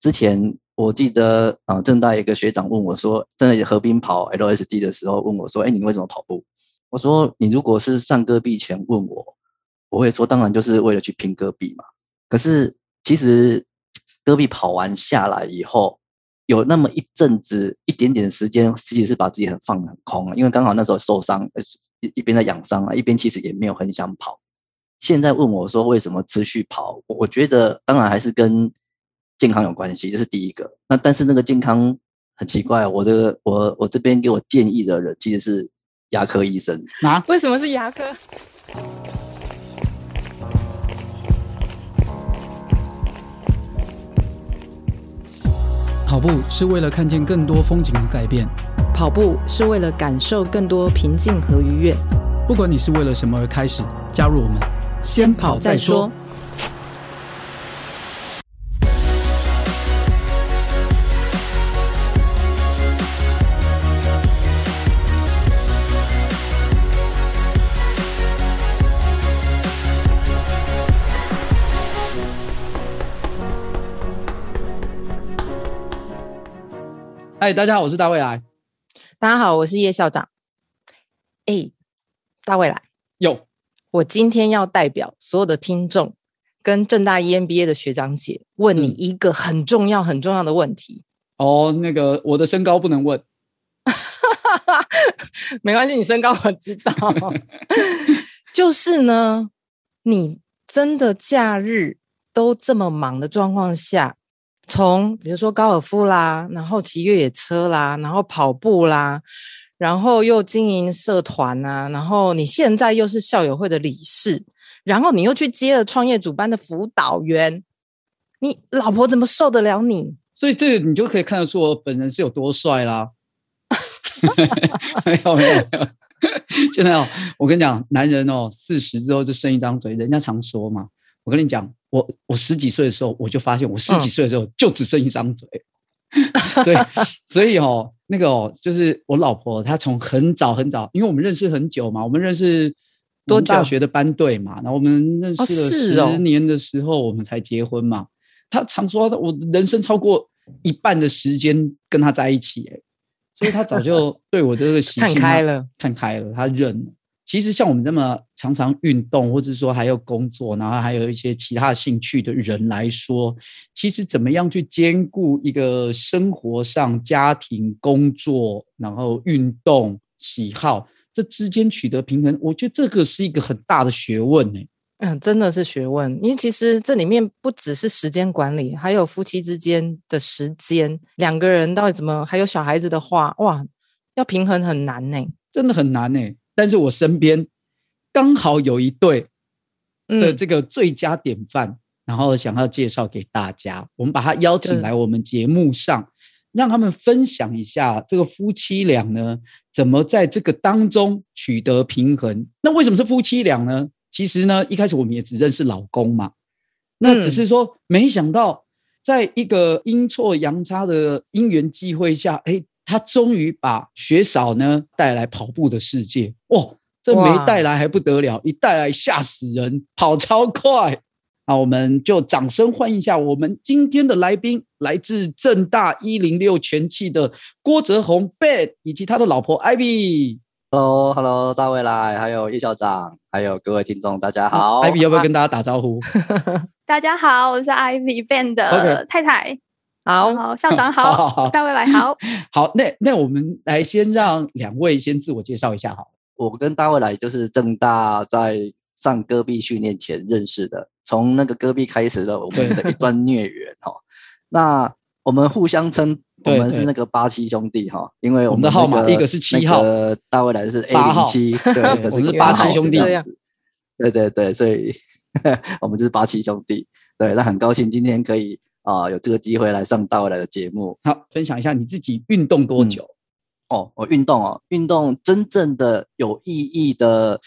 之前我记得啊，正大一个学长问我说，正在河滨跑 LSD 的时候问我说，哎，你为什么跑步？我说，你如果是上戈壁前问我，我会说，当然就是为了去拼戈壁嘛。可是其实戈壁跑完下来以后，有那么一阵子一点点时间，其实是把自己很放很空了，因为刚好那时候受伤，一一边在养伤啊，一边其实也没有很想跑。现在问我说为什么持续跑，我觉得当然还是跟健康有关系，这是第一个。那但是那个健康很奇怪，我这个我我这边给我建议的人其实是。牙科医生啊？为什么是牙科？跑步是为了看见更多风景和改变，跑步是为了感受更多平静和愉悦。不管你是为了什么而开始，加入我们，先跑再说。嗨，大家好，我是大未来。大家好，我是叶校长。哎，大未来，有，我今天要代表所有的听众跟正大 EMBA 的学长姐问你一个很重要、很重要的问题。哦，那个我的身高不能问，没关系，你身高我知道。就是呢，你真的假日都这么忙的状况下。从比如说高尔夫啦，然后骑越野车啦，然后跑步啦，然后又经营社团啊，然后你现在又是校友会的理事，然后你又去接了创业主班的辅导员，你老婆怎么受得了你？所以这个你就可以看得出我本人是有多帅啦。没有没有没有，现在哦，我跟你讲，男人哦，四十之后就剩一张嘴，人家常说嘛，我跟你讲。我我十几岁的时候，我就发现我十几岁的时候就只剩一张嘴，嗯、所以 所以哦，那个哦，就是我老婆她从很早很早，因为我们认识很久嘛，我们认识多大学的班队嘛，然后我们认识了十年的时候，我们才结婚嘛。她常说我人生超过一半的时间跟她在一起，哎，所以她早就对我的这个习 性看开了，看开了，她认了。其实像我们这么常常运动，或者说还有工作，然后还有一些其他兴趣的人来说，其实怎么样去兼顾一个生活上、家庭、工作，然后运动喜好这之间取得平衡，我觉得这个是一个很大的学问呢。嗯，真的是学问，因为其实这里面不只是时间管理，还有夫妻之间的时间，两个人到底怎么，还有小孩子的话，哇，要平衡很难呢，真的很难呢。但是我身边刚好有一对的这个最佳典范，嗯、然后想要介绍给大家。我们把他邀请来我们节目上，嗯、让他们分享一下这个夫妻俩呢，怎么在这个当中取得平衡。那为什么是夫妻俩呢？其实呢，一开始我们也只认识老公嘛。那只是说，没想到在一个阴错阳差的因缘际会下，哎。他终于把雪嫂呢带来跑步的世界，哇！这没带来还不得了，一带来吓死人，跑超快。那我们就掌声欢迎一下我们今天的来宾，来自正大一零六全气的郭泽宏 Ben 以及他的老婆 Ivy。Hello，Hello，大未来，还有叶校长，还有各位听众，大家好。Ivy 要不要跟大家打招呼？大家好，我是 Ivy Ben 的太太。好，好，校长 好，好，好，大卫来好，好，那那我们来先让两位先自我介绍一下好。我跟大卫来就是正大在上戈壁训练前认识的，从那个戈壁开始的我们的一段孽缘哈。那我们互相称我们是那个八七兄弟哈，因为我们的号码一个是七号，大未来是 A 零七，对，可是八七兄弟。对对对，所以我们就是八七兄弟，对，那很高兴今天可以。啊，有这个机会来上大未来的节目，好，分享一下你自己运动多久？嗯、哦，我运动哦，运动真正的有意义的，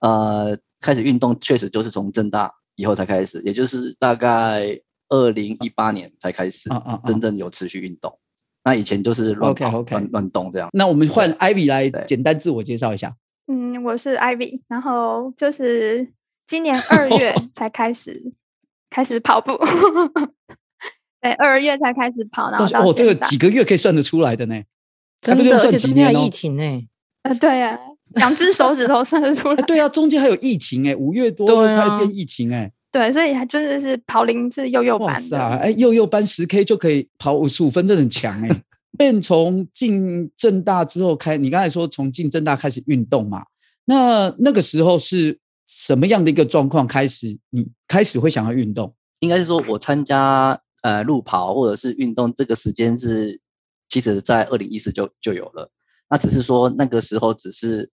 呃，开始运动确实就是从正大以后才开始，也就是大概二零一八年才开始，啊啊真正有持续运动。那以前就是乱跑、乱乱.动这样。那我们换 Ivy 来简单自我介绍一下。嗯，我是 Ivy，然后就是今年二月 才开始开始跑步。对，二月才开始跑，然后到哦，这个几个月可以算得出来的呢，真的，而且中间还有疫情呢。呃，对呀，两只手指头算得出 来。对啊，中间还有疫情哎，五月多开始变疫情哎。对，所以还真的是跑龄是幼幼班的。哎，幼幼班十 K 就可以跑五十五分，真的很强哎。变从进正大之后开，你刚才说从进正大开始运动嘛？那那个时候是什么样的一个状况开始？你开始会想要运动？应该是说我参加。呃，路跑或者是运动，这个时间是其实，在二零一四就就有了。那只是说那个时候只是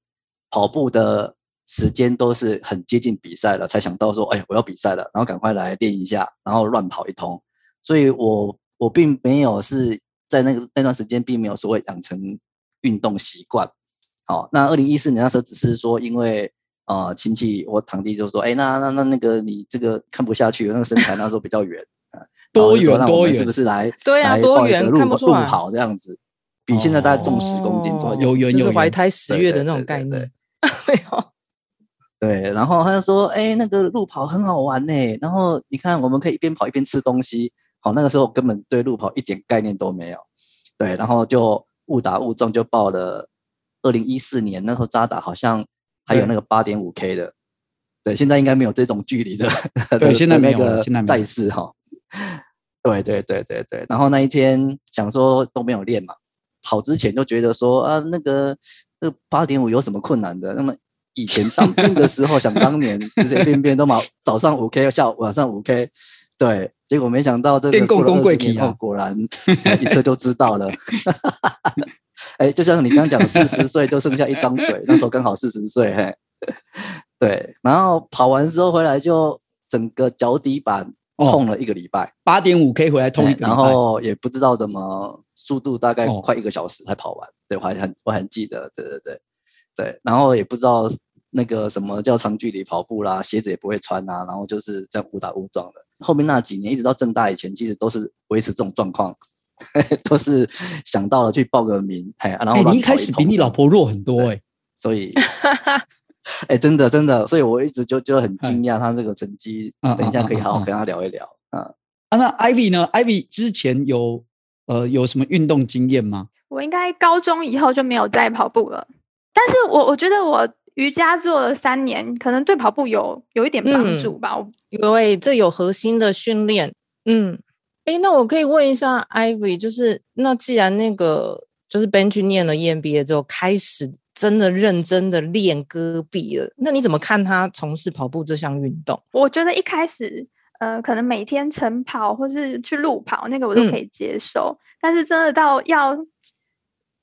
跑步的时间都是很接近比赛了，才想到说，哎，我要比赛了，然后赶快来练一下，然后乱跑一通。所以我我并没有是在那个那段时间，并没有所谓养成运动习惯。好，那二零一四年那时候只是说，因为呃亲戚我堂弟就说，哎，那那那那个你这个看不下去，那个身材那时候比较圆。多元多元是不是来？对啊，多元看不出来。路跑这样子，比现在大概重十公斤左右。有有有怀胎十月的那种概念。没有。对，然后他就说：“哎，那个路跑很好玩呢。然后你看，我们可以一边跑一边吃东西。好，那个时候根本对路跑一点概念都没有。对，然后就误打误撞就报了。二零一四年那时候渣打好像还有那个八点五 K 的。对，现在应该没有这种距离的。对，现在没有现在赛事哈。对对对对对，然后那一天想说都没有练嘛，跑之前就觉得说啊，那个这八点五有什么困难的？那么以前当兵的时候，想当年随随便便都嘛，早上五 K，下午晚上五 K，对，结果没想到这个过了二十年后，果然一测就知道了。哎，就像你刚刚讲的，四十岁就剩下一张嘴，那时候刚好四十岁，嘿，对，然后跑完之后回来就整个脚底板。痛了一个礼拜，八点五 K 回来痛一个礼拜，然后也不知道怎么速度，大概快一个小时才跑完。哦、对，我还很我很记得，对对对对。然后也不知道那个什么叫长距离跑步啦，鞋子也不会穿啊，然后就是这样误打误撞的。后面那几年一直到正大以前，其实都是维持这种状况，都是想到了去报个名，哎，然后一你一开始比你老婆弱很多哎、欸，所以。哎、欸，真的真的，所以我一直就就很惊讶他这个成绩。嗯、等一下可以好好跟他聊一聊。嗯，啊，那 Ivy 呢？Ivy 之前有呃有什么运动经验吗？我应该高中以后就没有再跑步了。但是我我觉得我瑜伽做了三年，可能对跑步有有一点帮助吧。嗯、因为这有核心的训练。嗯，哎、欸，那我可以问一下 Ivy，就是那既然那个就是 Ben 去念了 EMBA 之后开始。真的认真的练戈壁了，那你怎么看他从事跑步这项运动？我觉得一开始，呃，可能每天晨跑或是去路跑，那个我都可以接受。嗯、但是真的到要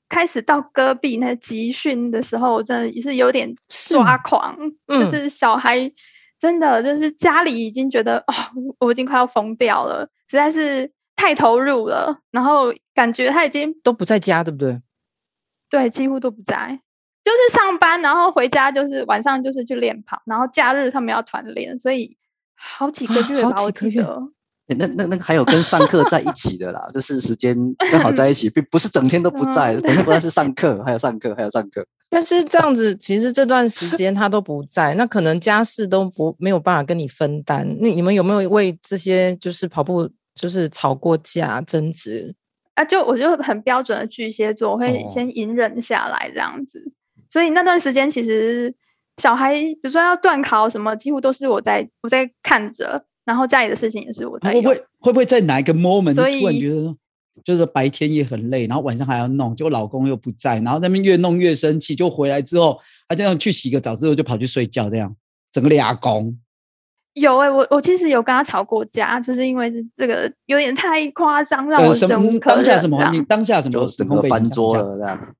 开始到戈壁那集训的时候，我真的也是有点抓狂。嗯、就是小孩真的就是家里已经觉得哦，我已经快要疯掉了，实在是太投入了。然后感觉他已经都不在家，对不对？对，几乎都不在。就是上班，然后回家就是晚上就是去练跑，然后假日他们要团练，所以好几个月吧，我记得。那那那个还有跟上课在一起的啦，就是时间 正好在一起，并不是整天都不在，整天不在是上课，还有上课，还有上课。但是这样子，其实这段时间他都不在，那可能家事都不没有办法跟你分担。那你们有没有为这些就是跑步就是吵过架、争执啊？就我就很标准的巨蟹座，我会先隐忍下来这样子。所以那段时间，其实小孩比如说要断考什么，几乎都是我在我在看着，然后家里的事情也是我在。会不会会不会在哪一个 moment 突然觉得，就是白天也很累，然后晚上还要弄，结果老公又不在，然后那边越弄越生气，就回来之后，他这样去洗个澡之后就跑去睡觉，这样整个俩公。有哎、欸，我我其实有跟他吵过架，就是因为这个有点太夸张，让我忍无可忍。当下什么？你当下什么？整个翻桌了这样。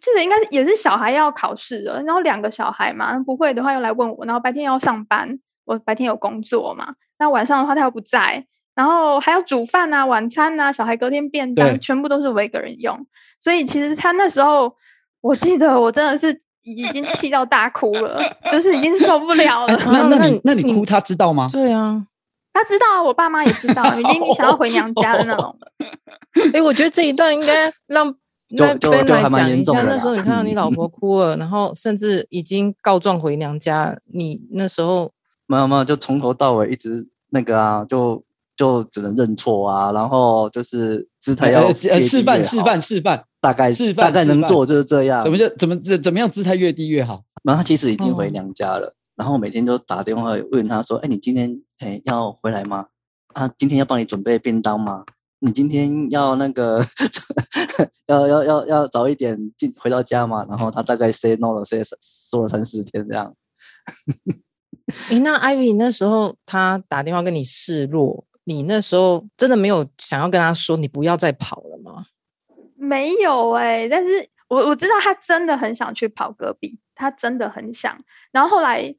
记得应该也是小孩要考试了，然后两个小孩嘛，不会的话又来问我，然后白天要上班，我白天有工作嘛，那晚上的话他又不在，然后还要煮饭啊、晚餐啊，小孩隔天便当全部都是我一个人用，所以其实他那时候，我记得我真的是已经气到大哭了，就是已经受不了了。那那你那你哭他知道吗？对啊，他知道啊，我爸妈也知道，已经想要回娘家的那种。哎，我觉得这一段应该让。那边来讲一下，那时候你看到你老婆哭了，然后甚至已经告状回娘家，你那时候没有没有，就从头到尾一直那个啊，就就只能认错啊，然后就是姿态要示范示范示范，大概示范大概能做就是这样。怎么就怎么怎怎么样姿态越低越好？然后他其实已经回娘家了，然后每天都打电话问他说：“哎，你今天哎要回来吗？啊，今天要帮你准备便当吗？你今天要那个 要要要要早一点进回到家嘛？”然后他大概 say no 了，say 说了三四天这样。哎，那 Ivy 那时候他打电话跟你示弱，你那时候真的没有想要跟他说你不要再跑了吗？没有哎、欸，但是我我知道他真的很想去跑戈壁，他真的很想。然后后来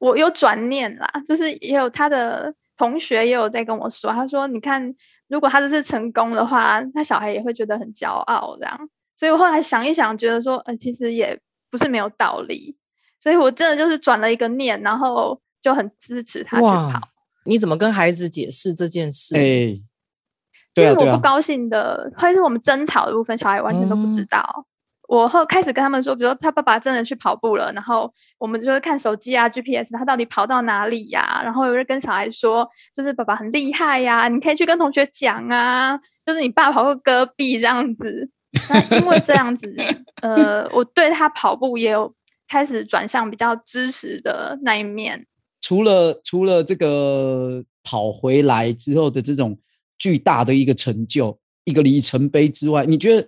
我有转念啦，就是也有他的同学也有在跟我说，他说你看，如果他这次成功的话，他小孩也会觉得很骄傲这样。所以我后来想一想，觉得说，呃，其实也不是没有道理。所以我真的就是转了一个念，然后就很支持他去跑。你怎么跟孩子解释这件事？哎、欸，对啊，就是我不高兴的，或者、啊、是我们争吵的部分，小孩完全都不知道。嗯、我后开始跟他们说，比如说他爸爸真的去跑步了，然后我们就会看手机啊，GPS，他到底跑到哪里呀、然后有人跟小孩说，就是爸爸很厉害呀、你可以去跟同学讲啊，就是你爸跑过戈壁这样子。那因为这样子，呃，我对他跑步也有。开始转向比较支持的那一面。除了除了这个跑回来之后的这种巨大的一个成就、一个里程碑之外，你觉得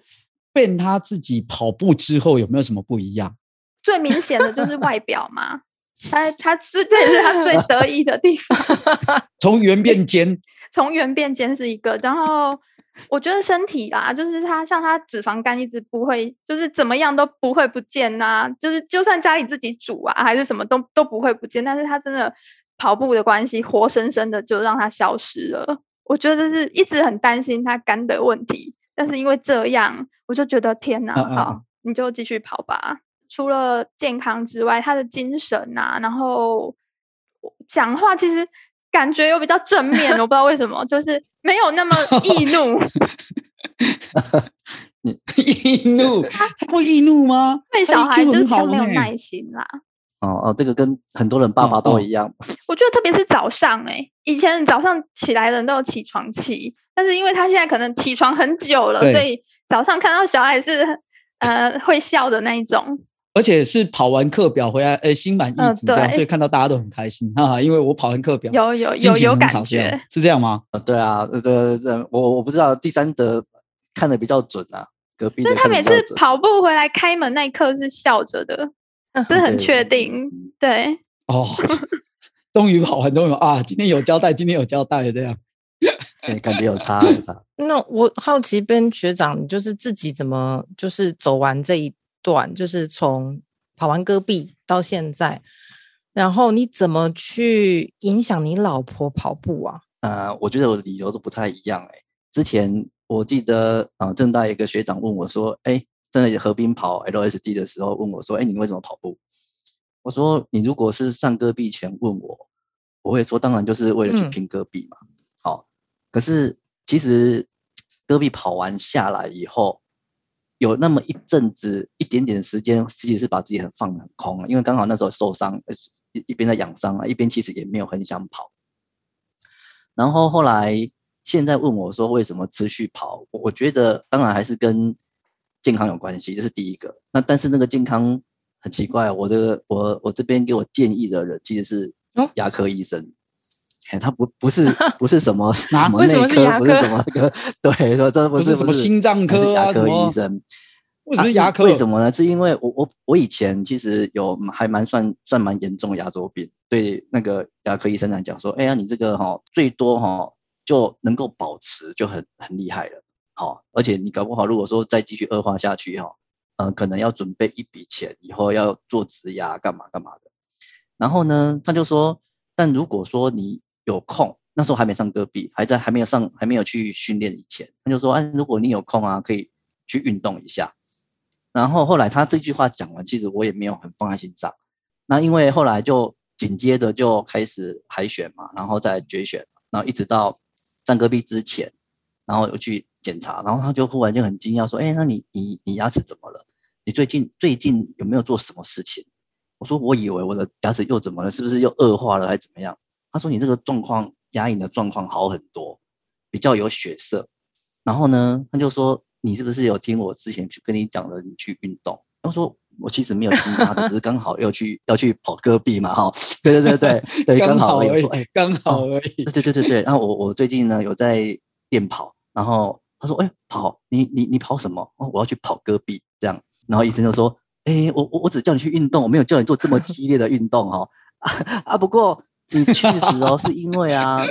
Ben 他自己跑步之后有没有什么不一样？最明显的就是外表嘛，他他是这也是他最得意的地方。从圆变尖，从圆变尖是一个，然后。我觉得身体啦，就是他像他脂肪肝一直不会，就是怎么样都不会不见呐、啊。就是就算家里自己煮啊，还是什么都都不会不见。但是他真的跑步的关系，活生生的就让他消失了。我觉得是一直很担心他肝的问题，但是因为这样，我就觉得天哪，啊啊好，你就继续跑吧。除了健康之外，他的精神啊，然后讲话其实。感觉又比较正面，我不知道为什么，就是没有那么易 怒。易怒？他会易怒吗？对小孩就是比较没有耐心啦。哦哦，这个跟很多人爸爸都一样。我觉得特别是早上、欸，哎，以前早上起来的人都有起床气，但是因为他现在可能起床很久了，所以早上看到小孩是呃会笑的那一种。而且是跑完课表回来，哎，心满意足，对，所以看到大家都很开心哈。因为我跑完课表，有有有有感觉，是这样吗？呃，对啊，对对对，我我不知道第三者看的比较准啊，隔壁。但他每次跑步回来开门那一刻是笑着的，这很确定，对。哦，终于跑完，终于啊，今天有交代，今天有交代，这样，感觉有差 有差。那我好奇，Ben 学长，你就是自己怎么就是走完这一。段就是从跑完戈壁到现在，然后你怎么去影响你老婆跑步啊？呃，我觉得我的理由都不太一样哎、欸。之前我记得啊，正大一个学长问我说：“哎，真的河滨跑 LSD 的时候问我说：‘哎，你为什么跑步？’我说：‘你如果是上戈壁前问我，我会说当然就是为了去拼戈壁嘛。’好、可是其实戈壁跑完下来以后。有那么一阵子，一点点时间，其实是把自己很放很空了，因为刚好那时候受伤，一一边在养伤啊，一边其实也没有很想跑。然后后来现在问我说为什么持续跑，我觉得当然还是跟健康有关系，这是第一个。那但是那个健康很奇怪，我这个我我这边给我建议的人其实是牙科医生。哎，他不不是不是什么 什么内科，不是什么那个，对，说这不是什么心脏科啊，牙科医生。为什么牙科？为什么呢？是因为我我我以前其实有还蛮算算蛮严重的牙周病，对那个牙科医生来讲说，哎呀，你这个哈最多哈就能够保持就很很厉害了，好，而且你搞不好如果说再继续恶化下去哈，呃，可能要准备一笔钱，以后要做植牙干嘛干嘛的。然后呢，他就说，但如果说你有空，那时候还没上戈壁，还在还没有上还没有去训练以前，他就说：“哎，如果你有空啊，可以去运动一下。”然后后来他这句话讲完，其实我也没有很放在心上。那因为后来就紧接着就开始海选嘛，然后再决选，然后一直到上戈壁之前，然后又去检查，然后他就忽然就很惊讶说：“哎，那你你你牙齿怎么了？你最近最近有没有做什么事情？”我说：“我以为我的牙齿又怎么了？是不是又恶化了，还是怎么样？”他说：“你这个状况牙龈的状况好很多，比较有血色。然后呢，他就说：“你是不是有听我之前去跟你讲的，你去运动？”我说：“我其实没有听他的，只是刚好要去要去跑戈壁嘛，哈。”对对对对对，刚好而已。说：“哎，刚好而已。”对对对对对。然后我我最近呢有在练跑，然后他说：“哎，跑，你你你跑什么？哦，我要去跑戈壁。”这样，然后医生就说：“哎，我我我只叫你去运动，我没有叫你做这么激烈的运动，哈。”啊，不过你确实哦，是因为啊，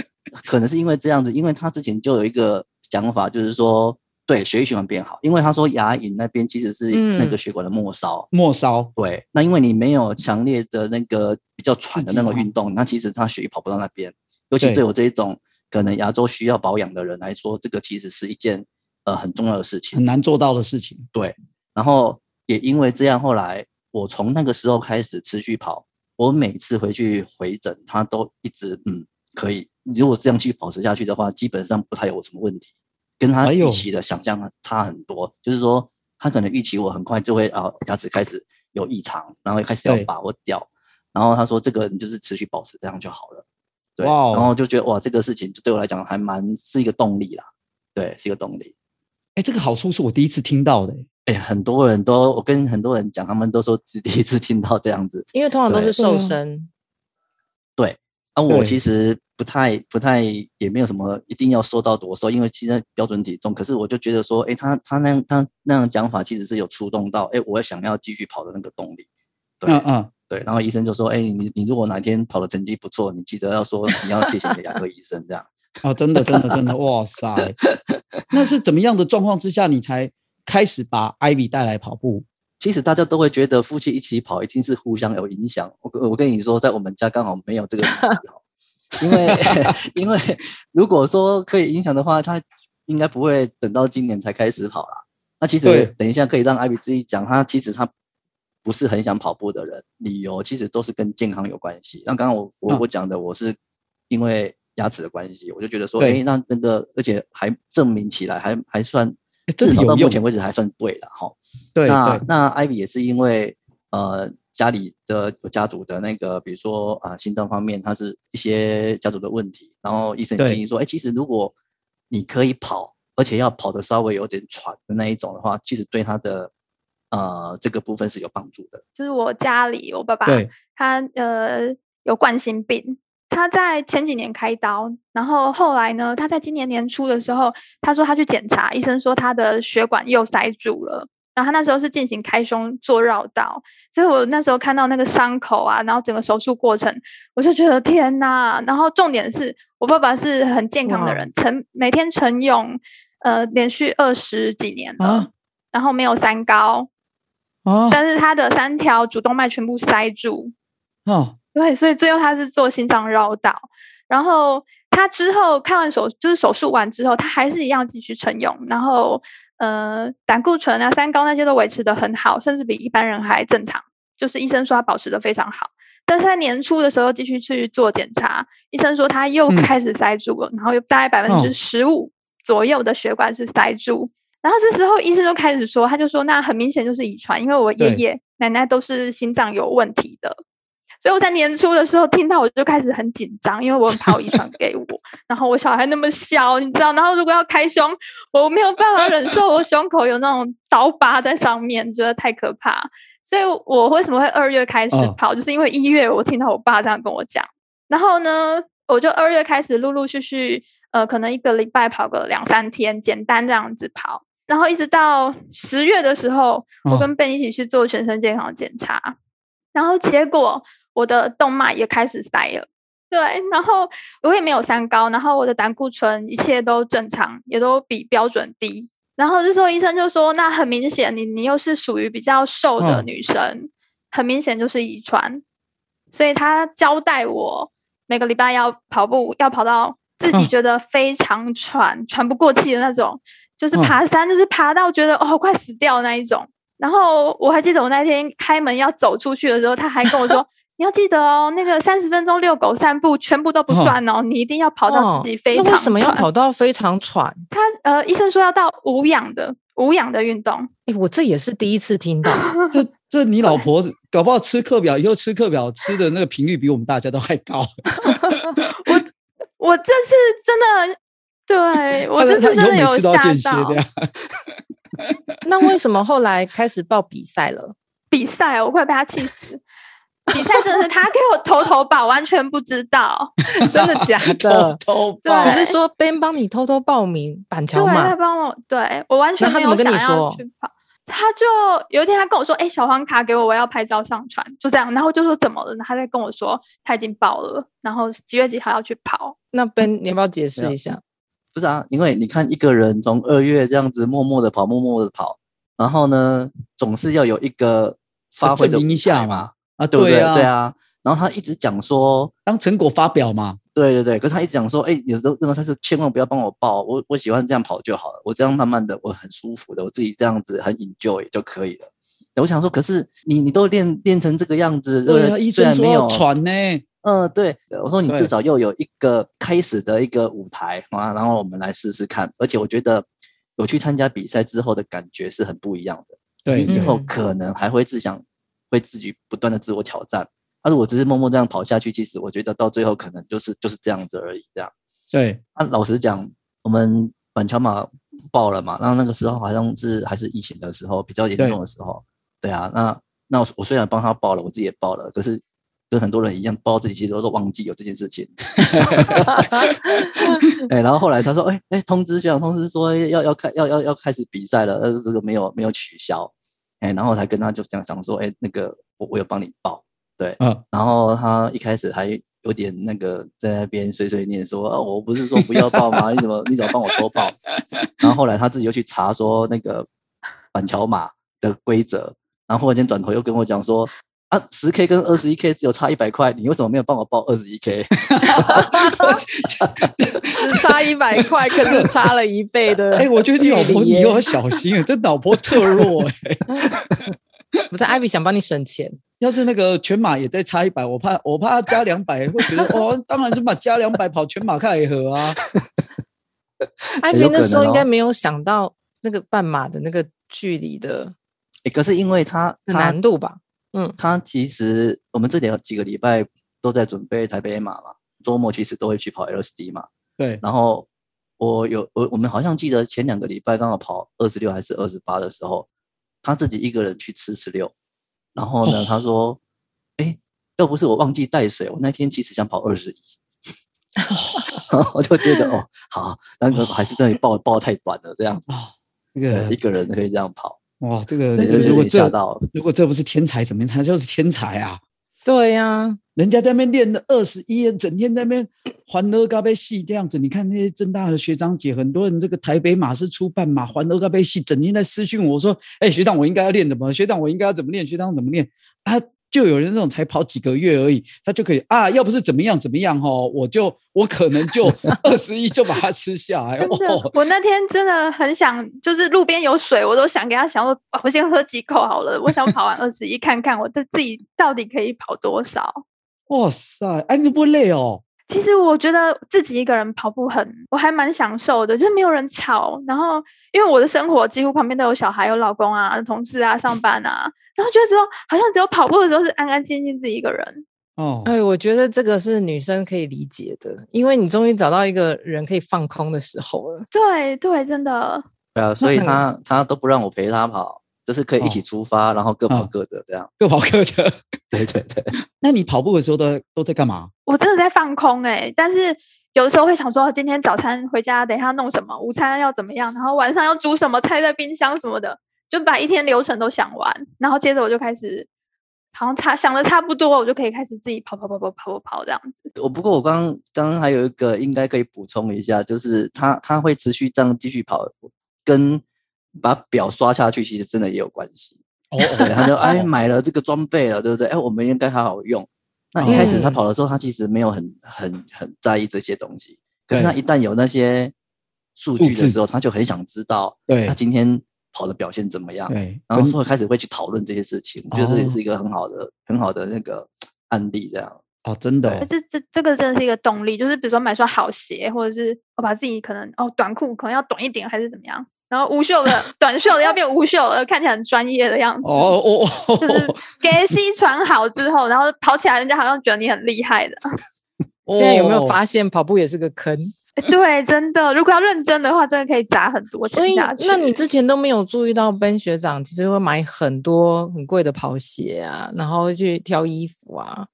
可能是因为这样子，因为他之前就有一个。想法就是说，对血液循环变好，因为他说牙龈那边其实是那个血管的末梢，末梢对。那因为你没有强烈的那个比较喘的那种运动，那其实他血液跑不到那边。尤其对我这一种可能牙周需要保养的人来说，这个其实是一件呃很重要的事情，很难做到的事情。对。然后也因为这样，后来我从那个时候开始持续跑，我每次回去回诊，他都一直嗯可以。如果这样去保持下去的话，基本上不太有什么问题，跟他预期的想象差很多。哎、就是说，他可能预期我很快就会啊牙齿开始有异常，然后开始要拔我掉。然后他说这个你就是持续保持这样就好了。对，然后就觉得哇，这个事情就对我来讲还蛮是一个动力啦。对，是一个动力。哎，这个好处是我第一次听到的。哎，很多人都我跟很多人讲，他们都说是第一次听到这样子，因为通常都是瘦身。对，而、啊、我其实。不太不太也没有什么一定要瘦到多瘦，因为其实标准体重。可是我就觉得说，哎，他他那样他那样讲法其实是有触动到，哎，我想要继续跑的那个动力。对嗯嗯，对。然后医生就说，哎，你你如果哪天跑的成绩不错，你记得要说你要谢谢你的牙科医生这样。哦，真的真的真的，哇塞！那是怎么样的状况之下，你才开始把艾比带来跑步？其实大家都会觉得夫妻一起跑一定是互相有影响。我我跟你说，在我们家刚好没有这个因为，因为如果说可以影响的话，他应该不会等到今年才开始跑啦。那其实等一下可以让 Ivy 自己讲，他其实他不是很想跑步的人，理由其实都是跟健康有关系。那刚刚我我我讲的，我是因为牙齿的关系，我就觉得说，哎，那那个而且还证明起来还还算，至少到目前为止还算对了哈。对，那那 Ivy 也是因为呃。家里的有家族的那个，比如说啊，心脏方面，它是一些家族的问题。然后医生建议说，哎，其实如果你可以跑，而且要跑得稍微有点喘的那一种的话，其实对他的呃这个部分是有帮助的。就是我家里，我爸爸他呃有冠心病，他在前几年开刀，然后后来呢，他在今年年初的时候，他说他去检查，医生说他的血管又塞住了。然后他那时候是进行开胸做绕道，所以我那时候看到那个伤口啊，然后整个手术过程，我就觉得天哪！然后重点是我爸爸是很健康的人，晨每天晨泳，呃，连续二十几年了，啊、然后没有三高，啊、但是他的三条主动脉全部塞住，哦、对，所以最后他是做心脏绕道，然后他之后看完手就是手术完之后，他还是一样继续晨泳，然后。呃，胆固醇啊、三高那些都维持得很好，甚至比一般人还正常。就是医生说他保持得非常好，但是在年初的时候继续去做检查，医生说他又开始塞住了，嗯、然后又大概百分之十五左右的血管是塞住。哦、然后这时候医生就开始说，他就说那很明显就是遗传，因为我爷爷奶奶都是心脏有问题的。所以我在年初的时候听到，我就开始很紧张，因为我很怕我遗传给我。然后我小孩那么小，你知道，然后如果要开胸，我没有办法忍受我胸口有那种刀疤在上面，觉得太可怕。所以我为什么会二月开始跑，哦、就是因为一月我听到我爸这样跟我讲。然后呢，我就二月开始陆陆续续，呃，可能一个礼拜跑个两三天，简单这样子跑。然后一直到十月的时候，我跟 Ben 一起去做全身健康检查，哦、然后结果。我的动脉也开始塞了，对，然后我也没有三高，然后我的胆固醇一切都正常，也都比标准低。然后这时候医生就说：“那很明显，你你又是属于比较瘦的女生，嗯、很明显就是遗传。”所以他交代我每个礼拜要跑步，要跑到自己觉得非常喘、嗯、喘不过气的那种，就是爬山，就是爬到觉得哦快死掉那一种。然后我还记得我那天开门要走出去的时候，他还跟我说。你要记得哦，那个三十分钟遛狗散步全部都不算哦，哦你一定要跑到自己非常为什么要跑到非常喘？他呃，医生说要到无氧的无氧的运动。哎，我这也是第一次听到。这这你老婆搞不好吃课表以后吃课表吃的那个频率比我们大家都还高。我我这次真的，对我这次真的有吓到。那为什么后来开始报比赛了？比赛，我快被他气死！比赛真的是他给我偷偷报，完全不知道，真的假的？偷偷报，不是说别人帮你偷偷报名板桥马？对，他帮我，对我完全没有想要去跑。他就有一天，他跟我说：“哎、欸，小黄卡给我，我要拍照上传。”就这样，然后就说怎么了？他在跟我说他已经报了，然后几月几号要去跑。那 Ben，你要不要解释一下？不是啊，因为你看一个人从二月这样子默默的跑，默默的跑，然后呢，总是要有一个发挥的一下嘛。啊，对不对？对啊。然后他一直讲说，当成果发表嘛。对对对，可是他一直讲说，哎，有时候任何赛事千万不要帮我报，我我喜欢这样跑就好了，我这样慢慢的，我很舒服的，我自己这样子很 enjoy 就可以了。我想说，可是你你都练练成这个样子，对不对？虽然没有喘呢，嗯，对，我说你至少又有一个开始的一个舞台啊，然后我们来试试看。而且我觉得有去参加比赛之后的感觉是很不一样的，对，你以后可能还会自想，会自己不断的自我挑战。但是我只是默默这样跑下去，其实我觉得到最后可能就是就是这样子而已。这样，对。那老实讲，我们板桥马爆了嘛，然后那个时候好像是还是疫情的时候比较严重的时候。对，对啊，那那我虽然帮他报了，我自己也报了，可是跟很多人一样，报自己其实都忘记有这件事情。哎，然后后来他说，哎哎，通知学长通知说要要开要要要开始比赛了，但是这个没有没有取消。哎，然后才跟他就这样讲说，哎，那个我我有帮你报。对，嗯，然后他一开始还有点那个在那边碎碎念说，啊，我不是说不要报吗？你怎么你怎么帮我多报？然后后来他自己又去查说那个板桥马的规则，然后忽然间转头又跟我讲说，啊，十 K 跟二十一 K 只有差一百块，你为什么没有帮我报二十一 K？只差一百块，可是差了一倍的。哎，我觉得你老婆你要小心啊，这老婆特弱哎。不是艾比想帮你省钱。要是那个全马也再差一百，我怕我怕他加两百，会觉得哦，当然是把加两百跑全马开合啊。艾比那时候应该没有想到那个半马的那个距离的，欸，可是因为他难度吧，嗯，他其实我们这里有几个礼拜都在准备台北马嘛，周末其实都会去跑 LSD 嘛，对。然后我有我我们好像记得前两个礼拜刚好跑二十六还是二十八的时候，他自己一个人去吃十六。然后呢，他说：“哎、哦，要不是我忘记带水，我那天其实想跑二十一。哦 ”我就觉得哦，好，那个还是这里抱抱太短了，这样啊，那个一个人可以这样跑，哇，这个如果这，如果这不是天才，怎么他就是天才啊？对呀、啊，人家在那边练了二十一，整天在那边环乐高杯戏这样子。你看那些正大的学长姐，很多人这个台北马是出半马，环乐高杯戏整天在私讯我说：“哎，学长，我应该要练怎么？学长，我应该要怎么练？学长怎么练？”啊。就有人那种才跑几个月而已，他就可以啊，要不是怎么样怎么样哦，我就我可能就 二十一就把它吃下来。真的，我那天真的很想，就是路边有水，我都想给他想说，我先喝几口好了。我想跑完二十一，看看我的自己到底可以跑多少。哇塞，哎，你不累哦？其实我觉得自己一个人跑步很，我还蛮享受的，就是没有人吵。然后因为我的生活几乎旁边都有小孩、有老公啊、同事啊、上班啊。然后觉得说，好像只有跑步的时候是安安静静自己一个人。哦，哎，我觉得这个是女生可以理解的，因为你终于找到一个人可以放空的时候了。对对，真的。对啊，所以他他都不让我陪他跑，就是可以一起出发，然后各跑各的这样，各跑各的。对 对对。那你跑步的时候都都在干嘛？我真的在放空哎，但是有的时候会想说，今天早餐回家等一下弄什么，午餐要怎么样，然后晚上要煮什么菜在冰箱什么的。就把一天流程都想完，然后接着我就开始，好像差想的差不多，我就可以开始自己跑跑跑跑跑跑跑这样子。我不过我刚刚刚刚还有一个应该可以补充一下，就是他他会持续这样继续跑，跟把表刷下去其实真的也有关系。哦，他就哎买了这个装备了，对不对？哎，我们应该好好用。那一开始他跑的时候，他其实没有很很很在意这些东西，可是他一旦有那些数据的时候，他就很想知道，对，他今天。跑的表现怎么样？对，然后说开始会去讨论这些事情，我觉得这也是一个很好的、哦、很好的那个案例，这样哦，真的、哦，这这这个真的是一个动力，就是比如说买双好鞋，或者是我把自己可能哦短裤可能要短一点，还是怎么样，然后无袖的 短袖的要变无袖的，看起来很专业的样子。哦哦，哦就是给西穿好之后，然后跑起来，人家好像觉得你很厉害的。现在有没有发现跑步也是个坑？对，真的，如果要认真的话，真的可以砸很多钱下去。那你之前都没有注意到，Ben 学长其实会买很多很贵的跑鞋啊，然后去挑衣服啊。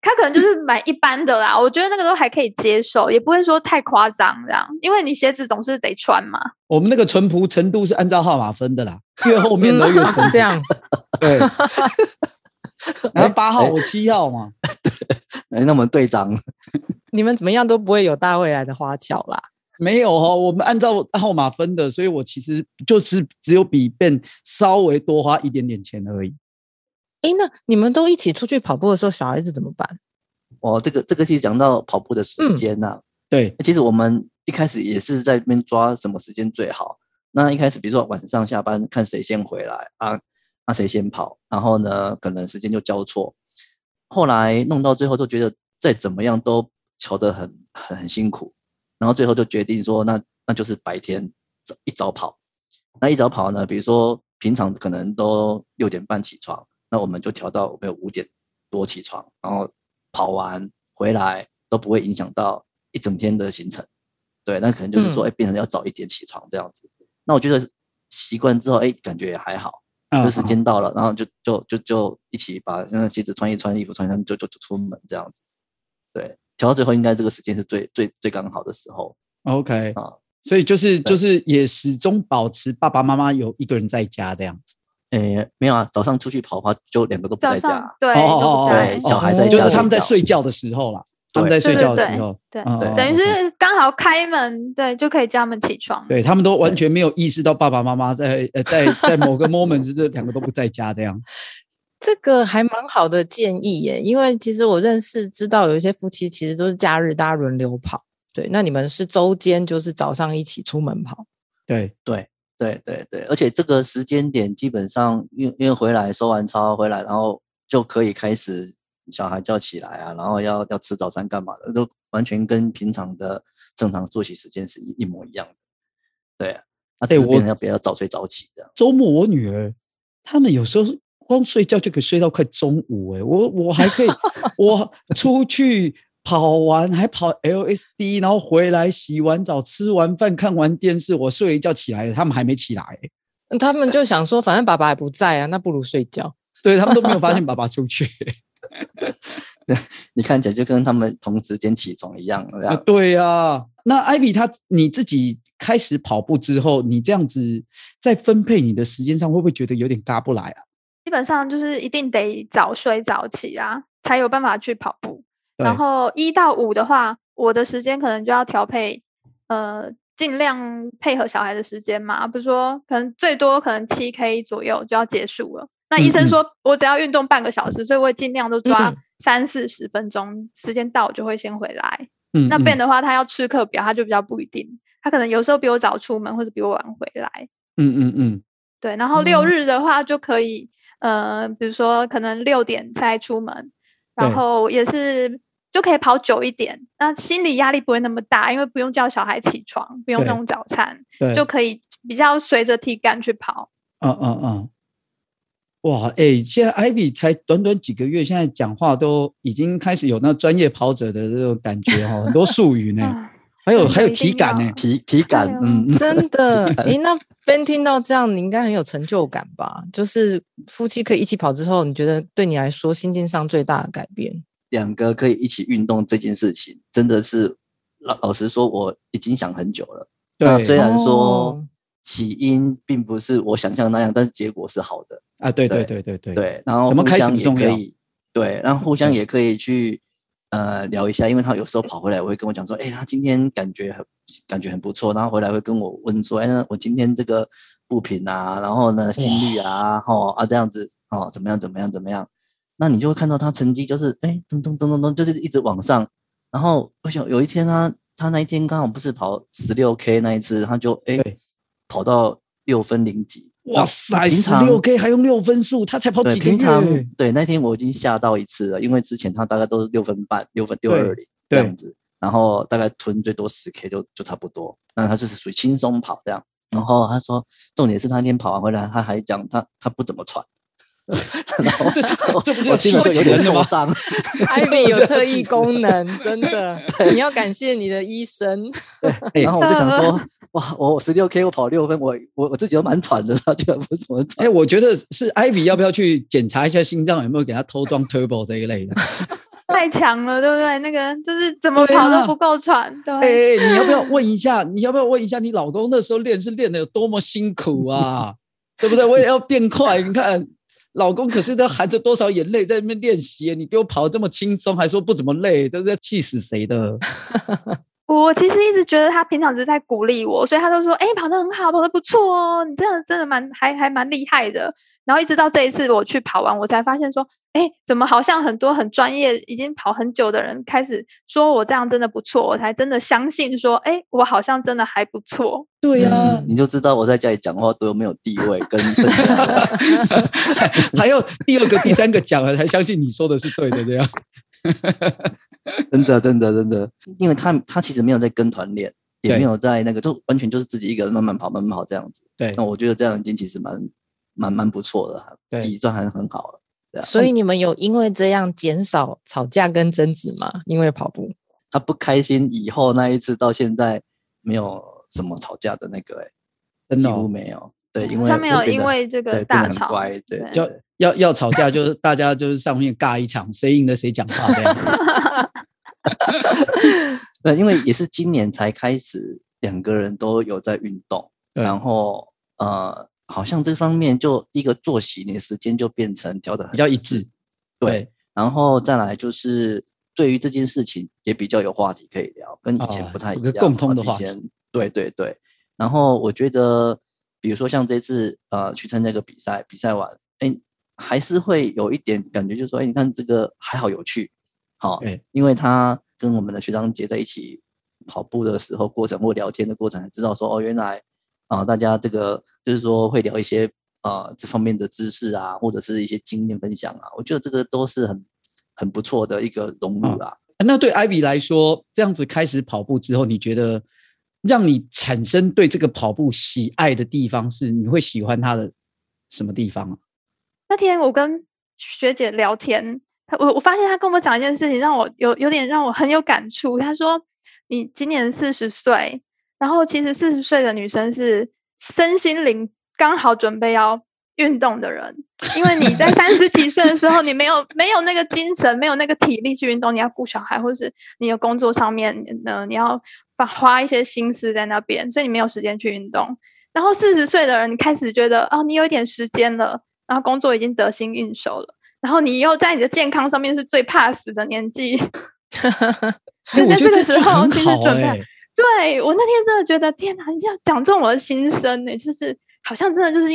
他可能就是买一般的啦，我觉得那个都还可以接受，也不会说太夸张这样，因为你鞋子总是得穿嘛。我们那个淳朴程度是按照号码分的啦，越后面的越淳朴。这样，对。然后八号，我七号嘛。哎，那我们队长，你们怎么样都不会有大未来的花巧啦。没有哈，我们按照号码分的，所以我其实就是只有比 Ben 稍微多花一点点钱而已。哎，那你们都一起出去跑步的时候，小孩子怎么办？哦，这个这个其实讲到跑步的时间呐、啊嗯。对，其实我们一开始也是在那边抓什么时间最好。那一开始，比如说晚上下班，看谁先回来啊，那谁先跑，然后呢，可能时间就交错。后来弄到最后，就觉得再怎么样都瞧得很很很辛苦，然后最后就决定说，那那就是白天一早跑。那一早跑呢，比如说平常可能都六点半起床。那我们就调到没有五点多起床，然后跑完回来都不会影响到一整天的行程。对，那可能就是说，哎、嗯，变成要早一点起床这样子。那我觉得习惯之后，哎，感觉也还好。就时间到了，然后就就就就一起把那个鞋子穿一穿，衣服穿一穿，就就就出门这样子。对，调到最后应该这个时间是最最最刚好的时候。OK 啊，所以就是就是也始终保持爸爸妈妈有一个人在家这样子。诶，没有啊，早上出去跑的话，就两个都不在家。对，哦对，小孩在家，就是他们在睡觉的时候啦。他们在睡觉的时候，对对，等于是刚好开门，对，就可以叫他们起床。对，他们都完全没有意识到爸爸妈妈在呃在 在某个 moment 这两个都不在家这样。这个还蛮好的建议耶，因为其实我认识知道有一些夫妻其实都是假日大家轮流跑。对，那你们是周间就是早上一起出门跑。对对。对对对，而且这个时间点基本上，运运回来收完操回来，然后就可以开始小孩叫起来啊，然后要要吃早餐干嘛的，都完全跟平常的正常作息时间是一一模一样的。对啊，那这边要比较早睡早起的。周末我女儿他们有时候光睡觉就可以睡到快中午哎，我我还可以我出去。跑完还跑 LSD，然后回来洗完澡、吃完饭、看完电视，我睡了一觉起来，他们还没起来。他们就想说，反正爸爸也不在啊，那不如睡觉。对，他们都没有发现爸爸出去。你看起来就跟他们同时间起床一样。样啊对呀、啊，那艾比他你自己开始跑步之后，你这样子在分配你的时间上，会不会觉得有点搭不来啊？基本上就是一定得早睡早起啊，才有办法去跑步。然后一到五的话，我的时间可能就要调配，呃，尽量配合小孩的时间嘛。不是说可能最多可能七 K 左右就要结束了。那医生说我只要运动半个小时，所以我会尽量都抓三四十分钟，时间到我就会先回来。嗯，嗯，那 Ben 的话，他要吃课表，他就比较不一定。他可能有时候比我早出门，或者比我晚回来。嗯嗯嗯，对。然后六日的话就可以，呃，比如说可能六点再出门，然后也是。就可以跑久一点，那心理压力不会那么大，因为不用叫小孩起床，不用弄早餐，就可以比较随着体感去跑。嗯嗯嗯，哇，哎、欸，现在艾比才短短几个月，现在讲话都已经开始有那专业跑者的这种感觉哈，很多术语呢，还有还有体感呢，体体感，嗯，真的。哎、欸，那 Ben 听到这样，你应该很有成就感吧？就是夫妻可以一起跑之后，你觉得对你来说心境上最大的改变？两个可以一起运动这件事情，真的是老老实说，我已经想很久了。对，虽然说起因并不是我想象那样，但是结果是好的啊。对对对对对对。然后互相也可以，对，然后互相也可以去呃聊一下，因为他有时候跑回来，我会跟我讲说，哎，他今天感觉很感觉很不错，然后回来会跟我问说，哎，我今天这个步频啊，然后呢心率啊，哦啊这样子哦，怎么样怎么样怎么样。那你就会看到他成绩就是哎，噔噔噔噔噔，就是一直往上。然后我想有一天他他那一天刚好不是跑十六 K 那一次，他就哎跑到六分零几。哇塞，十六 K 还用六分数，他才跑几个月？平常对，那天我已经吓到一次了，因为之前他大概都是六分半、六分六二零这样子，然后大概吞最多十 K 就就差不多。那他就是属于轻松跑这样。然后他说，重点是他那天跑完回来，他还讲他他不怎么喘。然后这是这不是有点受伤。Ivy 有特异 功能，真的，你要感谢你的医生。对，然后我就想说，哇，我十六 K 我跑六分，我我我自己都蛮喘的，他居然不怎么喘。哎，我觉得是 Ivy 要不要去检查一下心脏有没有给他偷装 Turbo 这一类的？太强了，对不对？那个就是怎么跑都不够喘。对，啊、对，哎，你要不要问一下？你要不要问一下你老公那时候练是练的有多么辛苦啊？对不对？我也要变快。你看，老公可是都含着多少眼泪在那边练习，你给我跑得这么轻松，还说不怎么累，这是要气死谁的？我其实一直觉得他平常只是在鼓励我，所以他就说：“哎，跑得很好，跑得不错哦，你真的真的蛮还还蛮厉害的。”然后一直到这一次我去跑完，我才发现说。哎，怎么好像很多很专业、已经跑很久的人开始说我这样真的不错，我才真的相信说，哎，我好像真的还不错。对呀、啊嗯，你就知道我在家里讲话多没有地位跟。还有第二个、第三个讲了才相信你说的是对的，这样。真的，真的，真的，因为他他其实没有在跟团练，也没有在那个，就完全就是自己一个人慢慢跑、慢慢跑这样子。对，那我觉得这样已经其实蛮蛮蛮不错的，底子还是很好的。所以你们有因为这样减少吵架跟争执吗？因为跑步，他不开心以后那一次到现在没有什么吵架的那个、欸，哎，几乎没有。对，因为他没有因为这个大吵，乖，对，对就要要吵架，就是大家就是上面尬一场，谁赢了谁讲话这样。对，因为也是今年才开始，两个人都有在运动，然后呃。好像这方面就一个作息，你的时间就变成调的比较一致，对。对，然后再来就是对于这件事情也比较有话题可以聊，跟以前不太一样。哦、共通的话题，对对对。然后我觉得，比如说像这次呃去参加一个比赛，比赛完，哎，还是会有一点感觉，就是说，哎，你看这个还好有趣，好、哦，因为他跟我们的学长姐在一起跑步的时候，过程或聊天的过程，才知道说，哦，原来。啊，大家这个就是说会聊一些啊这方面的知识啊，或者是一些经验分享啊，我觉得这个都是很很不错的一个融入啦、啊。那对 Ivy 来说，这样子开始跑步之后，你觉得让你产生对这个跑步喜爱的地方是你会喜欢它的什么地方啊？那天我跟学姐聊天，我我发现她跟我讲一件事情，让我有有点让我很有感触。她说：“你今年四十岁。”然后，其实四十岁的女生是身心灵刚好准备要运动的人，因为你在三十几岁的时候，你没有没有那个精神，没有那个体力去运动，你要顾小孩，或是你的工作上面呢，你要花花一些心思在那边，所以你没有时间去运动。然后四十岁的人，你开始觉得哦，你有一点时间了，然后工作已经得心应手了，然后你又在你的健康上面是最怕死的年纪，就在这个时候，其实准备。对，我那天真的觉得，天哪！你这样讲中我的心声呢，就是好像真的就是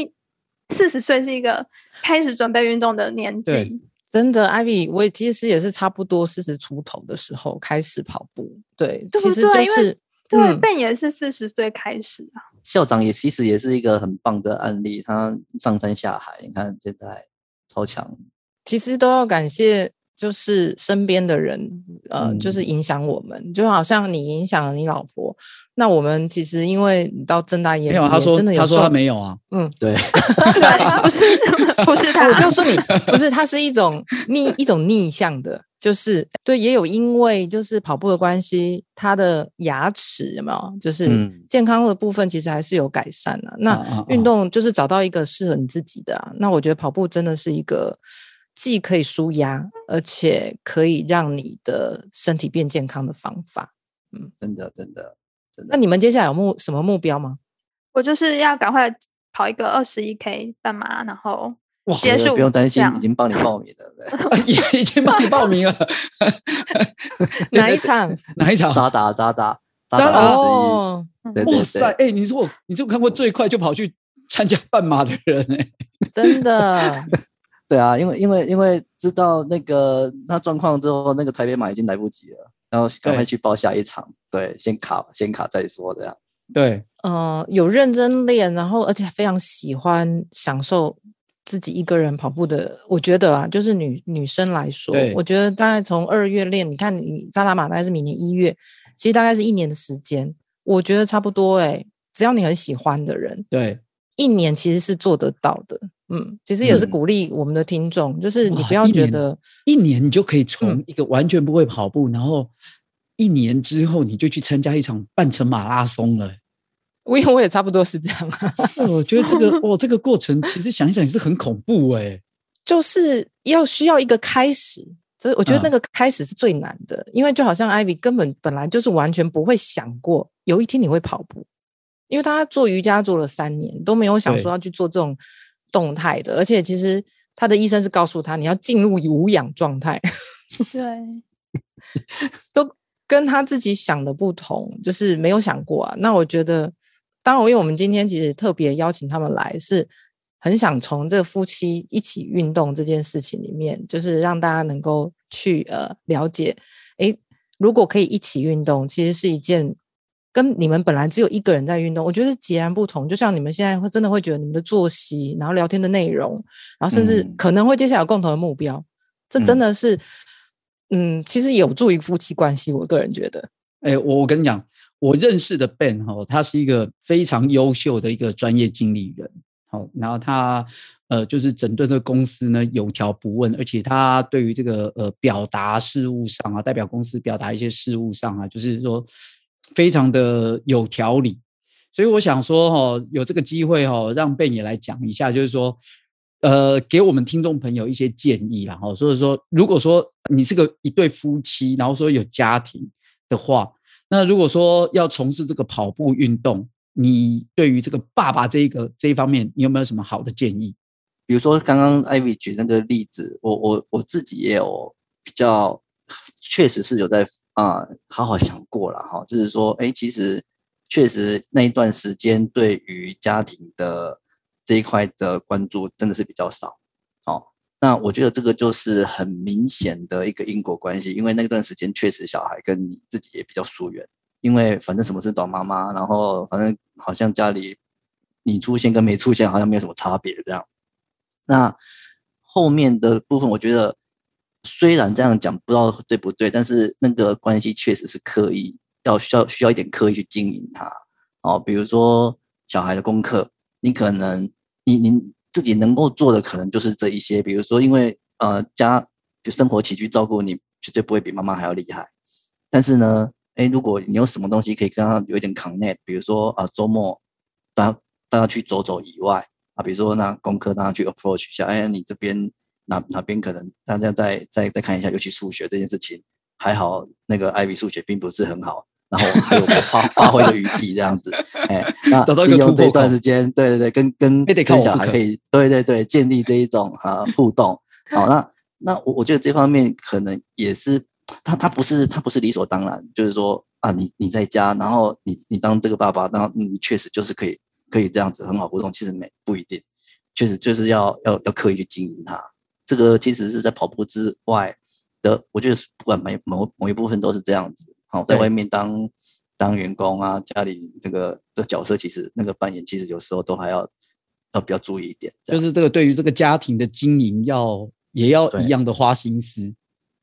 四十岁是一个开始准备运动的年纪。真的，Ivy，我也其实也是差不多四十出头的时候开始跑步。对，对其实就是对也是四十岁开始啊。校长也其实也是一个很棒的案例，他上山下海，你看现在超强。其实都要感谢。就是身边的人，呃，就是影响我们，嗯、就好像你影响了你老婆，那我们其实因为到政大也没有，他说真的有他说他没有啊，嗯，对，不是 不是他，我告诉你，不是，它是一种逆一种逆向的，就是对，也有因为就是跑步的关系，他的牙齿有没有，就是健康的部分其实还是有改善的、啊。嗯、那运动就是找到一个适合你自己的、啊，那我觉得跑步真的是一个。既可以舒压，而且可以让你的身体变健康的方法。嗯，真的，真的，真的。那你们接下来有目什么目标吗？我就是要赶快跑一个二十一 K 半马，然后结束。不用担心 已经帮你报名了，已经帮你报名了。哪一场？哪一场？渣打，渣打，渣打二十一。哇塞！哎，你是我，你是我看过最快就跑去参加半马的人哎，真的。对啊，因为因为因为知道那个那状况之后，那个台北马已经来不及了，然后赶快去报下一场。对，对，先卡先卡再说这样。对，呃，有认真练，然后而且非常喜欢享受自己一个人跑步的。我觉得啊，就是女女生来说，我觉得大概从二月练，你看你扎打马大概是明年一月，其实大概是一年的时间。我觉得差不多哎、欸，只要你很喜欢的人，对。一年其实是做得到的。嗯，其实也是鼓励我们的听众，嗯、就是你不要觉得一年，你就可以从一个完全不会跑步，嗯、然后一年之后你就去参加一场半程马拉松了。我因为我也差不多是这样啊。我觉得这个哦，这个过程其实想一想也是很恐怖哎、欸，就是要需要一个开始。所以我觉得那个开始是最难的，嗯、因为就好像 Ivy 根本本来就是完全不会想过有一天你会跑步，因为他做瑜伽做了三年都没有想说要去做这种动态的，而且其实他的医生是告诉他你要进入无氧状态，对，都跟他自己想的不同，就是没有想过啊。那我觉得，当然，因为我们今天其实特别邀请他们来是。很想从这个夫妻一起运动这件事情里面，就是让大家能够去呃了解，诶，如果可以一起运动，其实是一件跟你们本来只有一个人在运动，我觉得截然不同。就像你们现在会真的会觉得你们的作息，然后聊天的内容，然后甚至可能会接下来有共同的目标，嗯、这真的是，嗯，嗯，其实有助于夫妻关系。我个人觉得，诶，我我跟你讲，我认识的 Ben 哈，他是一个非常优秀的一个专业经理人。好，然后他呃，就是整顿的公司呢有条不紊，而且他对于这个呃表达事务上啊，代表公司表达一些事务上啊，就是说非常的有条理。所以我想说哈、有这个机会哈、让 Ben 也来讲一下，就是说呃，给我们听众朋友一些建议啦。哈，所以说，如果说你是个一对夫妻，然后说有家庭的话，那如果说要从事这个跑步运动。你对于这个爸爸这一个这一方面，你有没有什么好的建议？比如说刚刚 Ivy 举那个例子，我我我自己也有比较，确实是有在啊、好好想过了哈，就是说，哎，其实确实那一段时间对于家庭的这一块的关注真的是比较少。哦，那我觉得这个就是很明显的一个因果关系，因为那段时间确实小孩跟你自己也比较疏远。因为反正什么事找妈妈，然后反正好像家里你出现跟没出现好像没有什么差别这样。那后面的部分，我觉得虽然这样讲不知道对不对，但是那个关系确实是刻意要需要需要一点刻意去经营它。哦，比如说小孩的功课，你可能你你自己能够做的可能就是这一些，比如说因为呃家就生活起居照顾你绝对不会比妈妈还要厉害，但是呢。哎，如果你有什么东西可以跟他有一点 connect，比如说啊，周末大家大家去走走以外啊，比如说那功课让他去 approach 一下，哎，你这边哪哪边可能大家再再再看一下，尤其数学这件事情，还好那个 Ivy 数学并不是很好，然后还有发 发挥的余地这样子，哎，那利用这段时间，对对对，跟跟跟小孩可以，对对对，建立这一种啊互动，好，那那我我觉得这方面可能也是。他他不是他不是理所当然，就是说啊，你你在家，然后你你当这个爸爸，然后你确实就是可以可以这样子很好互动。其实没不一定，确实就是要要要刻意去经营它。这个其实是在跑步之外的，我觉得不管每某某一部分都是这样子。好，在外面当对当员工啊，家里这个的角色，其实那个扮演，其实有时候都还要要比较注意一点。就是这个对于这个家庭的经营要也要一样的花心思。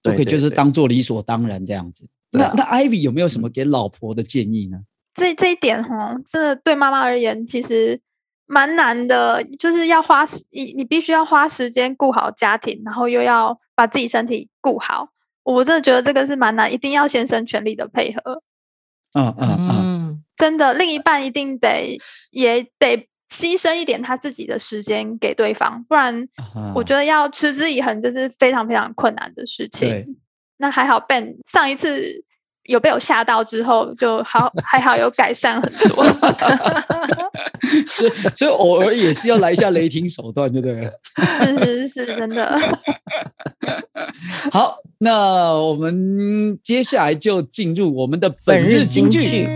都可以，就是当做理所当然这样子。对对对，那那 Ivy 有没有什么给老婆的建议呢？这这一点哈，真的对妈妈而言其实蛮难的，就是要花你你必须要花时间顾好家庭，然后又要把自己身体顾好。我真的觉得这个是蛮难，一定要先生全力的配合。嗯嗯嗯，真的，另一半一定得也得。牺牲一点他自己的时间给对方，不然我觉得要持之以恒，这是非常非常困难的事情。那还好，Ben 上一次有被我吓到之后，就好还好有改善很多。所以，所以偶尔也是要来一下雷霆手段，对不对？是是是，真的。好，那我们接下来就进入我们的本日金句。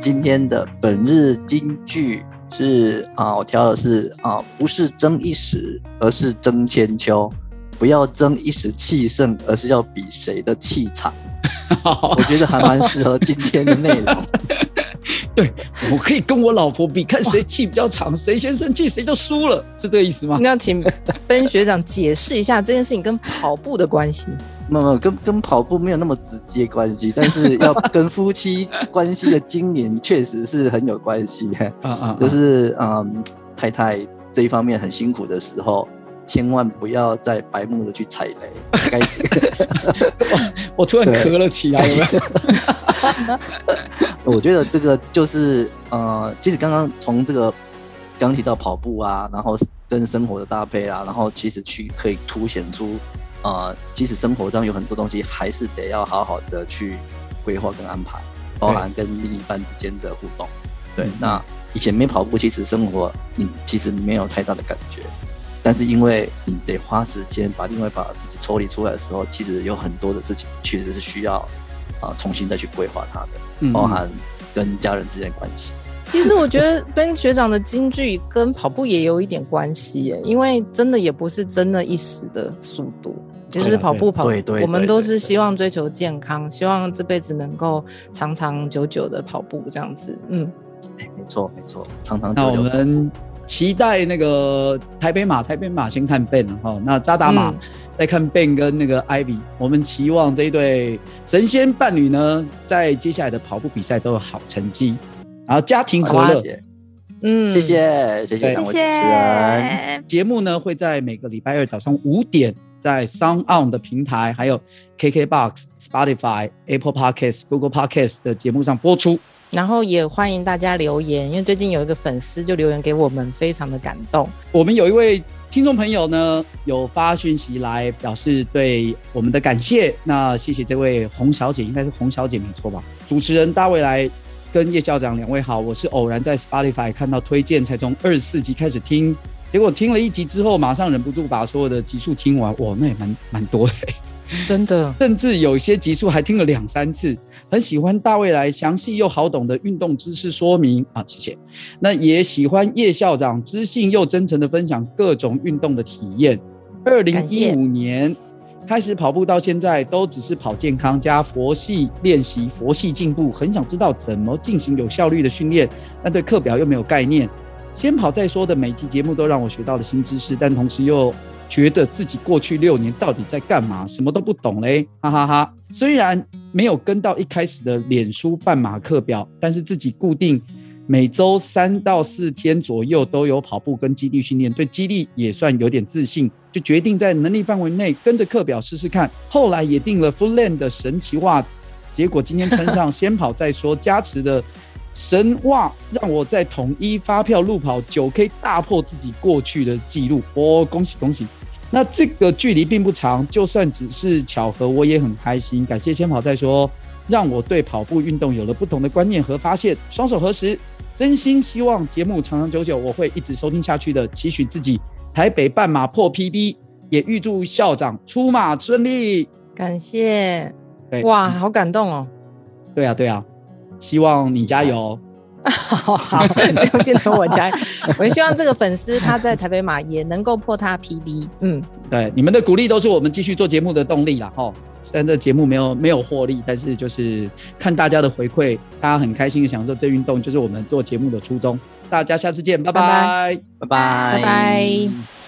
今天的本日金句。是啊，我挑的是啊，不是争一时，而是争千秋。不要争一时气盛，而是要比谁的气长。我觉得还蛮适合今天的内容。对，我可以跟我老婆比，看谁气比较长，谁先生气谁就输了，是这个意思吗？那要请 Ben 学长解释一下这件事情跟跑步的关系。没有，跟跟跑步没有那么直接关系，但是要跟夫妻关系的经营确实是很有关系。就是嗯，太太这一方面很辛苦的时候，千万不要再白目的去踩雷。该 我突然咳了起来，有有？我觉得这个就是呃，其实刚刚从这个刚提到跑步啊，然后跟生活的搭配啊，然后其实去可以凸显出呃，其实生活上有很多东西还是得要好好的去规划跟安排，包含跟另一半之间的互动。对，对，那以前没跑步，其实生活你其实没有太大的感觉，但是因为你得花时间把另外把自己抽离出来的时候，其实有很多的事情确实是需要啊、呃、重新再去规划它的，包含跟家人之间的关系。其实我觉得 Ben 学长的京剧跟跑步也有一点关系耶，因为真的也不是真的一时的速度。其实跑步跑，我们都是希望追求健康，希望这辈子能够长长久久的跑步这样子。嗯。没错，没错，长长久久。那我们期待那个台北马，台北马先看 Ben 哈，那扎达马再看 Ben 跟那个 Ivy。我们期望这一对神仙伴侣呢，在接下来的跑步比赛都有好成绩，然后家庭和乐。嗯，谢谢，谢谢两位主持人。节目呢会在每个礼拜二早上五点，在 Sound On 的平台，还有 KKBox、Spotify、Apple Podcasts、Google Podcasts 的节目上播出。然后也欢迎大家留言，因为最近有一个粉丝就留言给我们，非常的感动。我们有一位听众朋友呢，有发讯息来表示对我们的感谢。那谢谢这位洪小姐，应该是洪小姐没错吧？主持人大卫来跟叶校长两位好，我是偶然在 Spotify 看到推荐，才从二十四集开始听，结果听了一集之后，马上忍不住把所有的集数听完。哇，那也蛮蛮多的，真的，甚至有些集数还听了两三次。很喜欢大卫来详细又好懂的运动知识说明啊，谢谢。那也喜欢叶校长知性又真诚的分享各种运动的体验。二零一五年开始跑步到现在，都只是跑健康加佛系练习，佛系进步。很想知道怎么进行有效率的训练，但对课表又没有概念。先跑再说的每集节目都让我学到了新知识，但同时又觉得自己过去六年到底在干嘛？什么都不懂嘞，哈哈哈，虽然没有跟到一开始的脸书半马课表，但是自己固定每周三到四天左右都有跑步跟肌力训练，对肌力也算有点自信，就决定在能力范围内跟着课表试试看。后来也订了 Full End 的神奇袜子，结果今天穿上先跑再说加持的神话，让我在统一发票路跑九 K 大破自己过去的记录，哦，恭喜恭喜！那这个距离并不长，就算只是巧合，我也很开心。感谢先跑再说，让我对跑步运动有了不同的观念和发现。双手合十，真心希望节目长长久久，我会一直收听下去的。期许自己台北半马破 PB，也预祝校长出马顺利。感谢，哇，好感动哦。对啊，对啊，希望你加油。好 好，就变成我家。我希望这个粉丝他在台北马也能够破他 PB。嗯，对，你们的鼓励都是我们继续做节目的动力啦。哈，虽然这节目没有没有获利，但是就是看大家的回馈，大家很开心的享受这运动，就是我们做节目的初衷。大家下次见，拜拜，拜拜，拜拜。